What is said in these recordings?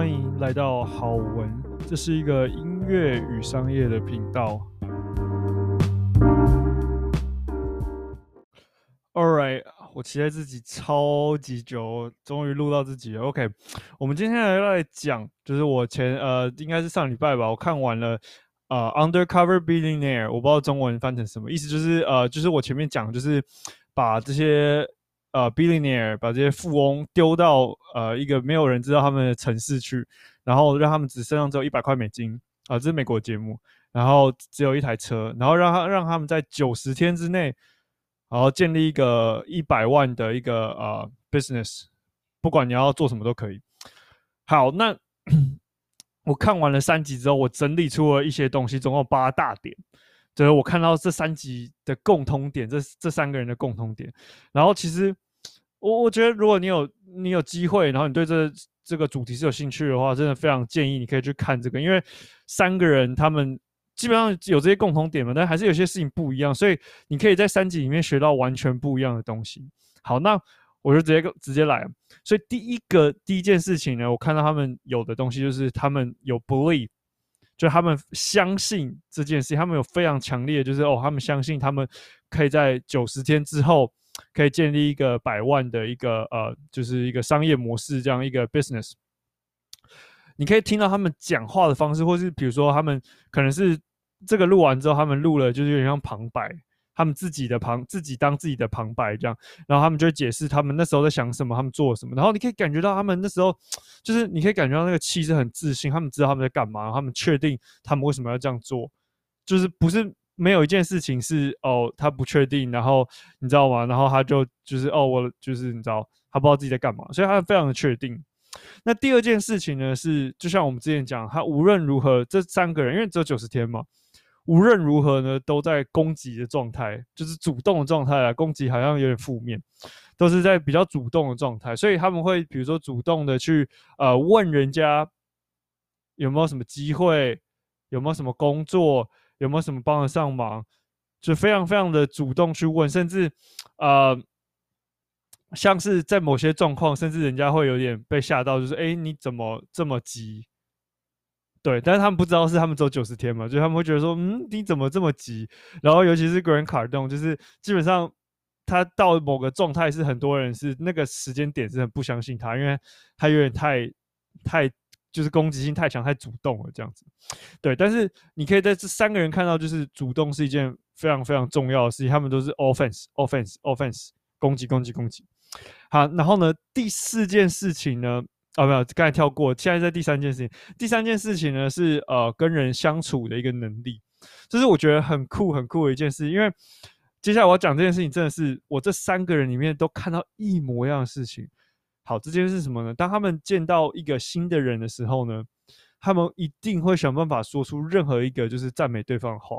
欢迎来到好文，这是一个音乐与商业的频道。All right，我期待自己超级久，终于录到自己了。OK，我们今天来来讲，就是我前呃，应该是上礼拜吧，我看完了呃《Undercover Billionaire》，我不知道中文翻成什么意思，就是呃，就是我前面讲，就是把这些。呃，billionaire 把这些富翁丢到呃一个没有人知道他们的城市去，然后让他们只身上只有一百块美金啊、这是美国节目，然后只有一台车，然后让他让他们在九十天之内，然后建立一个一百万的一个呃 business，不管你要做什么都可以。好，那 我看完了三集之后，我整理出了一些东西，总共八大点。就是我看到这三集的共通点，这这三个人的共通点。然后其实我我觉得，如果你有你有机会，然后你对这这个主题是有兴趣的话，真的非常建议你可以去看这个，因为三个人他们基本上有这些共同点嘛，但还是有些事情不一样，所以你可以在三集里面学到完全不一样的东西。好，那我就直接直接来。所以第一个第一件事情呢，我看到他们有的东西就是他们有 believe。就他们相信这件事，他们有非常强烈，就是哦，他们相信他们可以在九十天之后可以建立一个百万的一个呃，就是一个商业模式这样一个 business。你可以听到他们讲话的方式，或是比如说他们可能是这个录完之后，他们录了就是有点像旁白。他们自己的旁，自己当自己的旁白这样，然后他们就解释他们那时候在想什么，他们做什么，然后你可以感觉到他们那时候，就是你可以感觉到那个气是很自信，他们知道他们在干嘛，他们确定他们为什么要这样做，就是不是没有一件事情是哦他不确定，然后你知道吗？然后他就就是哦我就是你知道他不知道自己在干嘛，所以他非常的确定。那第二件事情呢是，就像我们之前讲，他无论如何这三个人，因为只有九十天嘛。无论如何呢，都在攻击的状态，就是主动的状态啊。攻击好像有点负面，都是在比较主动的状态，所以他们会比如说主动的去呃问人家有没有什么机会，有没有什么工作，有没有什么帮得上忙，就非常非常的主动去问，甚至呃像是在某些状况，甚至人家会有点被吓到，就是哎你怎么这么急？对，但是他们不知道是他们走九十天嘛，就他们会觉得说，嗯，你怎么这么急？然后尤其是 Grant Cardone，就是基本上他到某个状态是很多人是那个时间点是很不相信他，因为他有点太太就是攻击性太强，太主动了这样子。对，但是你可以在这三个人看到，就是主动是一件非常非常重要的事情，他们都是 offense，offense，offense，攻击，攻击，攻击。好，然后呢，第四件事情呢？哦，没有，刚才跳过。现在在第三件事情，第三件事情呢是呃跟人相处的一个能力，这是我觉得很酷很酷的一件事。因为接下来我要讲这件事情，真的是我这三个人里面都看到一模一样的事情。好，这件事是什么呢？当他们见到一个新的人的时候呢，他们一定会想办法说出任何一个就是赞美对方的话。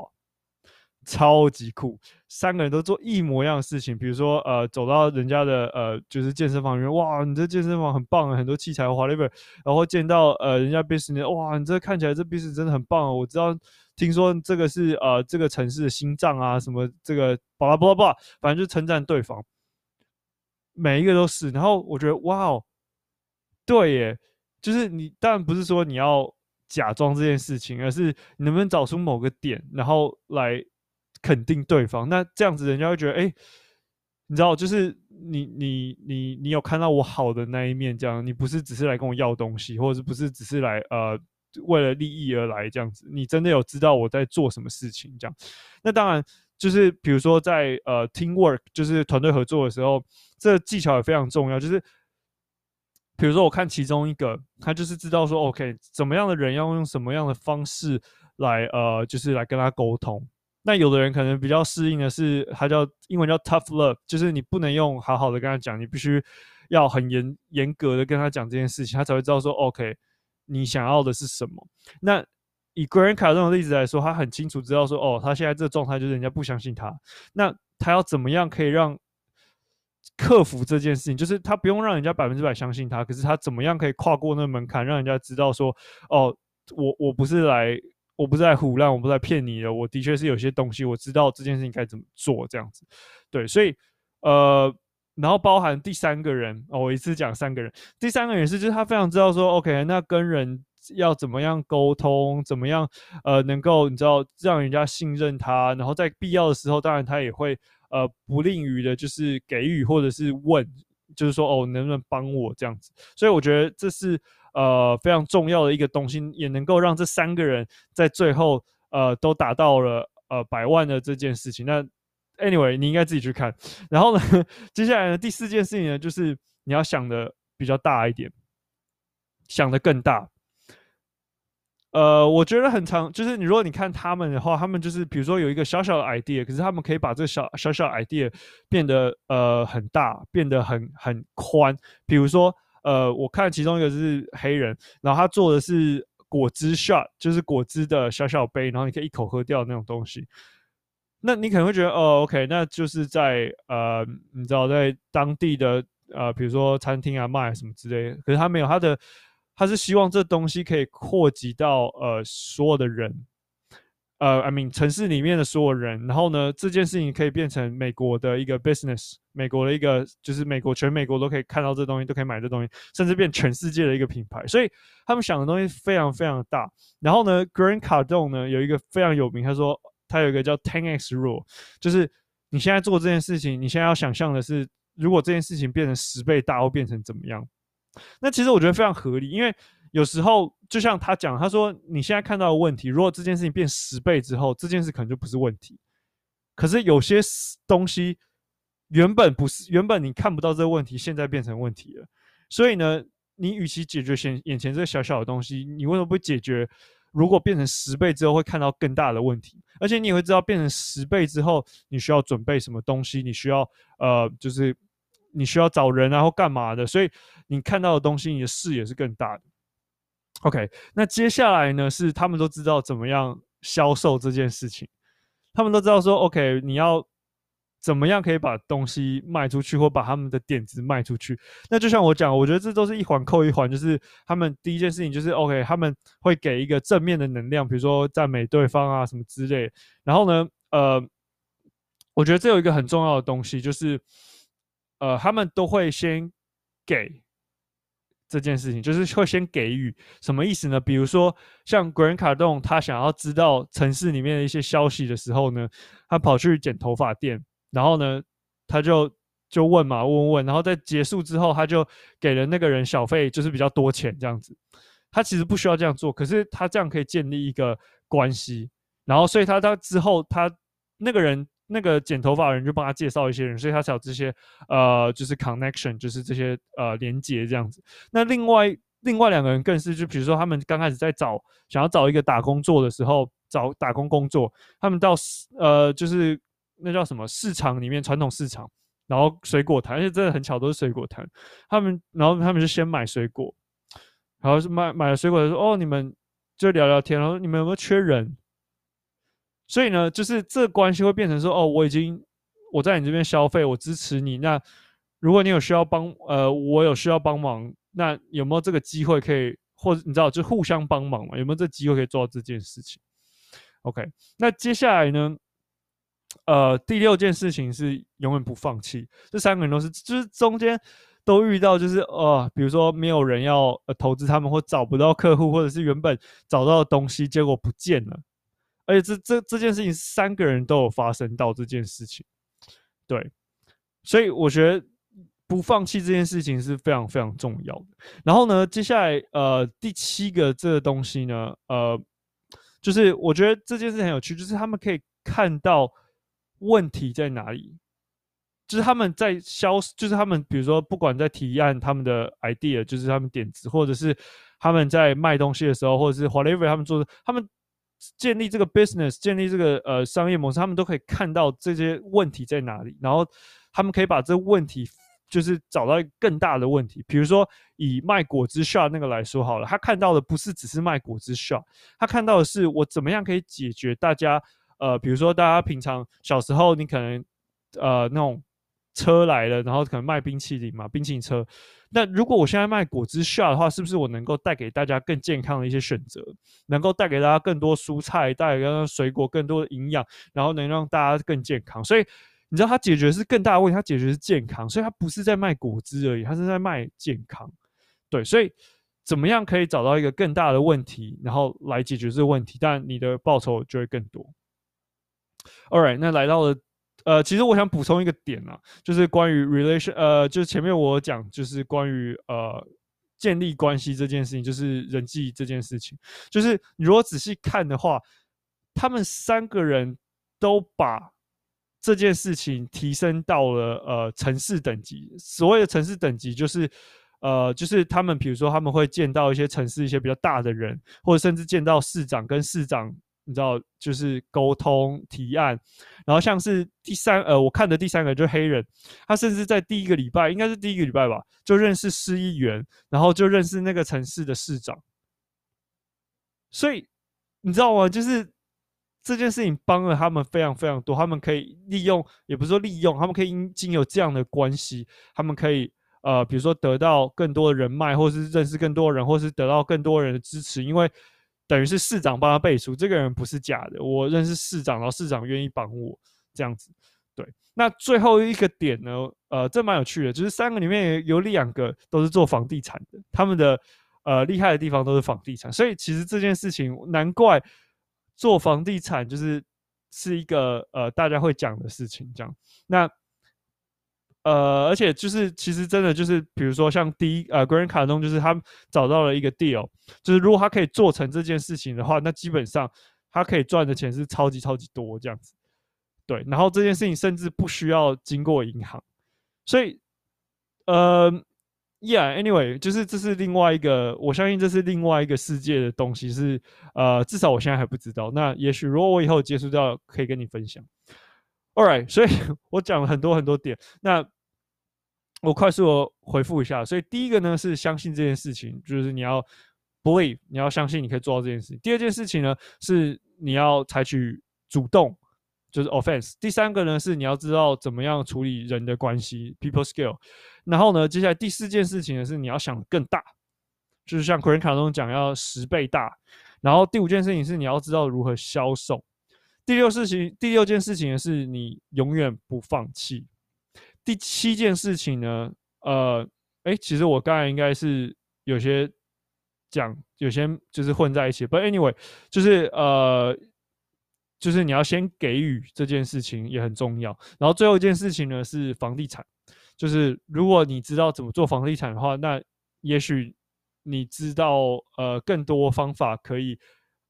超级酷，三个人都做一模一样的事情。比如说，呃，走到人家的呃，就是健身房里面，哇，你这健身房很棒啊，很多器材，whatever。然后见到呃，人家 business，哇，你这看起来这 business 真的很棒哦。我知道，听说这个是呃，这个城市的心脏啊，什么这个巴拉巴拉巴拉，反正就称赞对方，每一个都是。然后我觉得，哇哦，对耶，就是你当然不是说你要假装这件事情，而是你能不能找出某个点，然后来。肯定对方，那这样子人家会觉得，哎、你知道，就是你你你你有看到我好的那一面，这样，你不是只是来跟我要东西，或者是不是只是来呃为了利益而来这样子，你真的有知道我在做什么事情这样。那当然，就是比如说在呃 teamwork，就是团队合作的时候，这技巧也非常重要。就是比如说我看其中一个，他就是知道说，OK，怎么样的人要用什么样的方式来呃，就是来跟他沟通。那有的人可能比较适应的是，他叫英文叫 tough love，就是你不能用好好的跟他讲，你必须要很严严格的跟他讲这件事情，他才会知道说 OK，你想要的是什么。那以 Grant Cardone 的例子来说，他很清楚知道说，哦，他现在这个状态就是人家不相信他，那他要怎么样可以让克服这件事情？就是他不用让人家百分之百相信他，可是他怎么样可以跨过那门槛，让人家知道说，哦，我我不是来。我不是在唬烂，我不是在骗你的。我的确是有些东西，我知道这件事情该怎么做，这样子。对，所以呃，然后包含第三个人哦，我一次讲三个人。第三个人是，就是他非常知道说，OK，那跟人要怎么样沟通，怎么样呃能够你知道让人家信任他，然后在必要的时候，当然他也会呃不吝于的，就是给予或者是问，就是说哦能不能帮我这样子。所以我觉得这是呃非常重要的一个东西，也能够让这三个人在最后呃都达到了呃百万的这件事情。那 Anyway，你应该自己去看。然后呢，接下来呢，第四件事情呢，就是你要想的比较大一点，想的更大。呃，我觉得很常，就是你如果你看他们的话，他们就是比如说有一个小小的 idea，可是他们可以把这小小小 idea 变得呃很大，变得很很宽。比如说，呃，我看其中一个是黑人，然后他做的是果汁 shot，就是果汁的小小杯，然后你可以一口喝掉那种东西。那你可能会觉得，哦，OK，那就是在呃，你知道，在当地的呃，比如说餐厅啊卖什么之类的，可是他没有他的，他是希望这东西可以扩及到呃所有的人，呃，I mean 城市里面的所有人，然后呢，这件事情可以变成美国的一个 business，美国的一个就是美国全美国都可以看到这东西，都可以买这东西，甚至变全世界的一个品牌，所以他们想的东西非常非常大。然后呢，Grant Cardone 呢有一个非常有名，他说。它有一个叫 10x rule，就是你现在做这件事情，你现在要想象的是，如果这件事情变成十倍大，会变成怎么样？那其实我觉得非常合理，因为有时候就像他讲，他说你现在看到的问题，如果这件事情变十倍之后，这件事可能就不是问题。可是有些东西原本不是，原本你看不到这个问题，现在变成问题了。所以呢，你与其解决现眼前这个小小的东西，你为什么不解决？如果变成十倍之后，会看到更大的问题，而且你也会知道变成十倍之后，你需要准备什么东西，你需要呃，就是你需要找人啊或干嘛的，所以你看到的东西，你的视野是更大的。OK，那接下来呢，是他们都知道怎么样销售这件事情，他们都知道说，OK，你要。怎么样可以把东西卖出去，或把他们的点子卖出去？那就像我讲，我觉得这都是一环扣一环，就是他们第一件事情就是 OK，他们会给一个正面的能量，比如说赞美对方啊什么之类。然后呢，呃，我觉得这有一个很重要的东西，就是呃，他们都会先给这件事情，就是会先给予。什么意思呢？比如说像 Grant Cardone，他想要知道城市里面的一些消息的时候呢，他跑去剪头发店。然后呢，他就就问嘛，问问，然后在结束之后，他就给了那个人小费，就是比较多钱这样子。他其实不需要这样做，可是他这样可以建立一个关系。然后，所以他他之后他那个人那个剪头发的人就帮他介绍一些人，所以他才有这些呃，就是 connection，就是这些呃连接这样子。那另外另外两个人更是，就比如说他们刚开始在找想要找一个打工做的时候，找打工工作，他们到呃就是。那叫什么市场里面传统市场，然后水果摊，而且真的很巧，都是水果摊。他们，然后他们就先买水果，然后是买买了水果的时候，说：“哦，你们就聊聊天，然后你们有没有缺人？”所以呢，就是这关系会变成说：“哦，我已经我在你这边消费，我支持你。那如果你有需要帮，呃，我有需要帮忙，那有没有这个机会可以，或者你知道，就互相帮忙嘛？有没有这机会可以做到这件事情？OK，那接下来呢？呃，第六件事情是永远不放弃。这三个人都是，就是中间都遇到，就是呃，比如说没有人要呃投资他们，或找不到客户，或者是原本找到的东西结果不见了。而且这这这件事情，三个人都有发生到这件事情。对，所以我觉得不放弃这件事情是非常非常重要的。然后呢，接下来呃第七个这个东西呢，呃，就是我觉得这件事很有趣，就是他们可以看到。问题在哪里？就是他们在销，就是他们比如说，不管在提案他们的 idea，就是他们点子，或者是他们在卖东西的时候，或者是 whatever 他们做的，他们建立这个 business，建立这个呃商业模式，他们都可以看到这些问题在哪里，然后他们可以把这问题就是找到一个更大的问题。比如说以卖果汁 shot 那个来说好了，他看到的不是只是卖果汁 shot，他看到的是我怎么样可以解决大家。呃，比如说大家平常小时候，你可能呃那种车来了，然后可能卖冰淇淋嘛，冰淇淋车。那如果我现在卖果汁 s 的话，是不是我能够带给大家更健康的一些选择，能够带给大家更多蔬菜，带给大家水果更多的营养，然后能让大家更健康？所以你知道他解决是更大的问题，他解决是健康，所以他不是在卖果汁而已，他是在卖健康。对，所以怎么样可以找到一个更大的问题，然后来解决这个问题，但你的报酬就会更多。All right，那来到了，呃，其实我想补充一个点啊，就是关于 relation，呃，就是前面我讲，就是关于呃建立关系这件事情，就是人际这件事情，就是你如果仔细看的话，他们三个人都把这件事情提升到了呃城市等级。所谓的城市等级，就是呃，就是他们比如说他们会见到一些城市一些比较大的人，或者甚至见到市长跟市长。你知道，就是沟通提案，然后像是第三，呃，我看的第三个就是黑人，他甚至在第一个礼拜，应该是第一个礼拜吧，就认识市议员，然后就认识那个城市的市长。所以你知道吗？就是这件事情帮了他们非常非常多，他们可以利用，也不是说利用，他们可以因经有这样的关系，他们可以呃，比如说得到更多的人脉，或是认识更多人，或是得到更多人的支持，因为。等于是市长帮他背书，这个人不是假的。我认识市长，然后市长愿意帮我这样子。对，那最后一个点呢？呃，这蛮有趣的，就是三个里面有两个都是做房地产的，他们的呃厉害的地方都是房地产，所以其实这件事情难怪做房地产就是是一个呃大家会讲的事情。这样，那。呃，而且就是，其实真的就是，比如说像第一呃，Grant Cardone 就是他找到了一个 deal，就是如果他可以做成这件事情的话，那基本上他可以赚的钱是超级超级多这样子。对，然后这件事情甚至不需要经过银行，所以呃，Yeah，Anyway，就是这是另外一个，我相信这是另外一个世界的东西，是呃，至少我现在还不知道。那也许如果我以后接触到，可以跟你分享。All right，所以 我讲了很多很多点，那我快速回复一下。所以第一个呢是相信这件事情，就是你要 believe，你要相信你可以做到这件事情。第二件事情呢是你要采取主动，就是 offense。第三个呢是你要知道怎么样处理人的关系，people skill。然后呢，接下来第四件事情呢是你要想更大，就是像 Grant Cardone 讲要十倍大。然后第五件事情是你要知道如何销售。第六事情，第六件事情是你永远不放弃。第七件事情呢，呃，哎，其实我刚才应该是有些讲，有些就是混在一起。But anyway，就是呃，就是你要先给予这件事情也很重要。然后最后一件事情呢是房地产，就是如果你知道怎么做房地产的话，那也许你知道呃更多方法可以。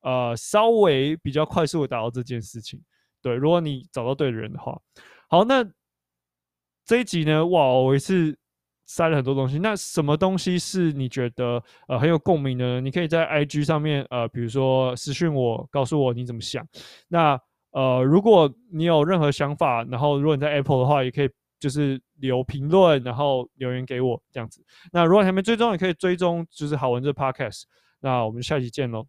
呃，稍微比较快速的达到这件事情，对，如果你找到对的人的话，好，那这一集呢，哇，我也是塞了很多东西。那什么东西是你觉得呃很有共鸣呢？你可以在 IG 上面呃，比如说私讯我，告诉我你怎么想。那呃，如果你有任何想法，然后如果你在 Apple 的话，也可以就是留评论，然后留言给我这样子。那如果还没追踪，也可以追踪，就是好文这 Podcast。那我们下期见喽。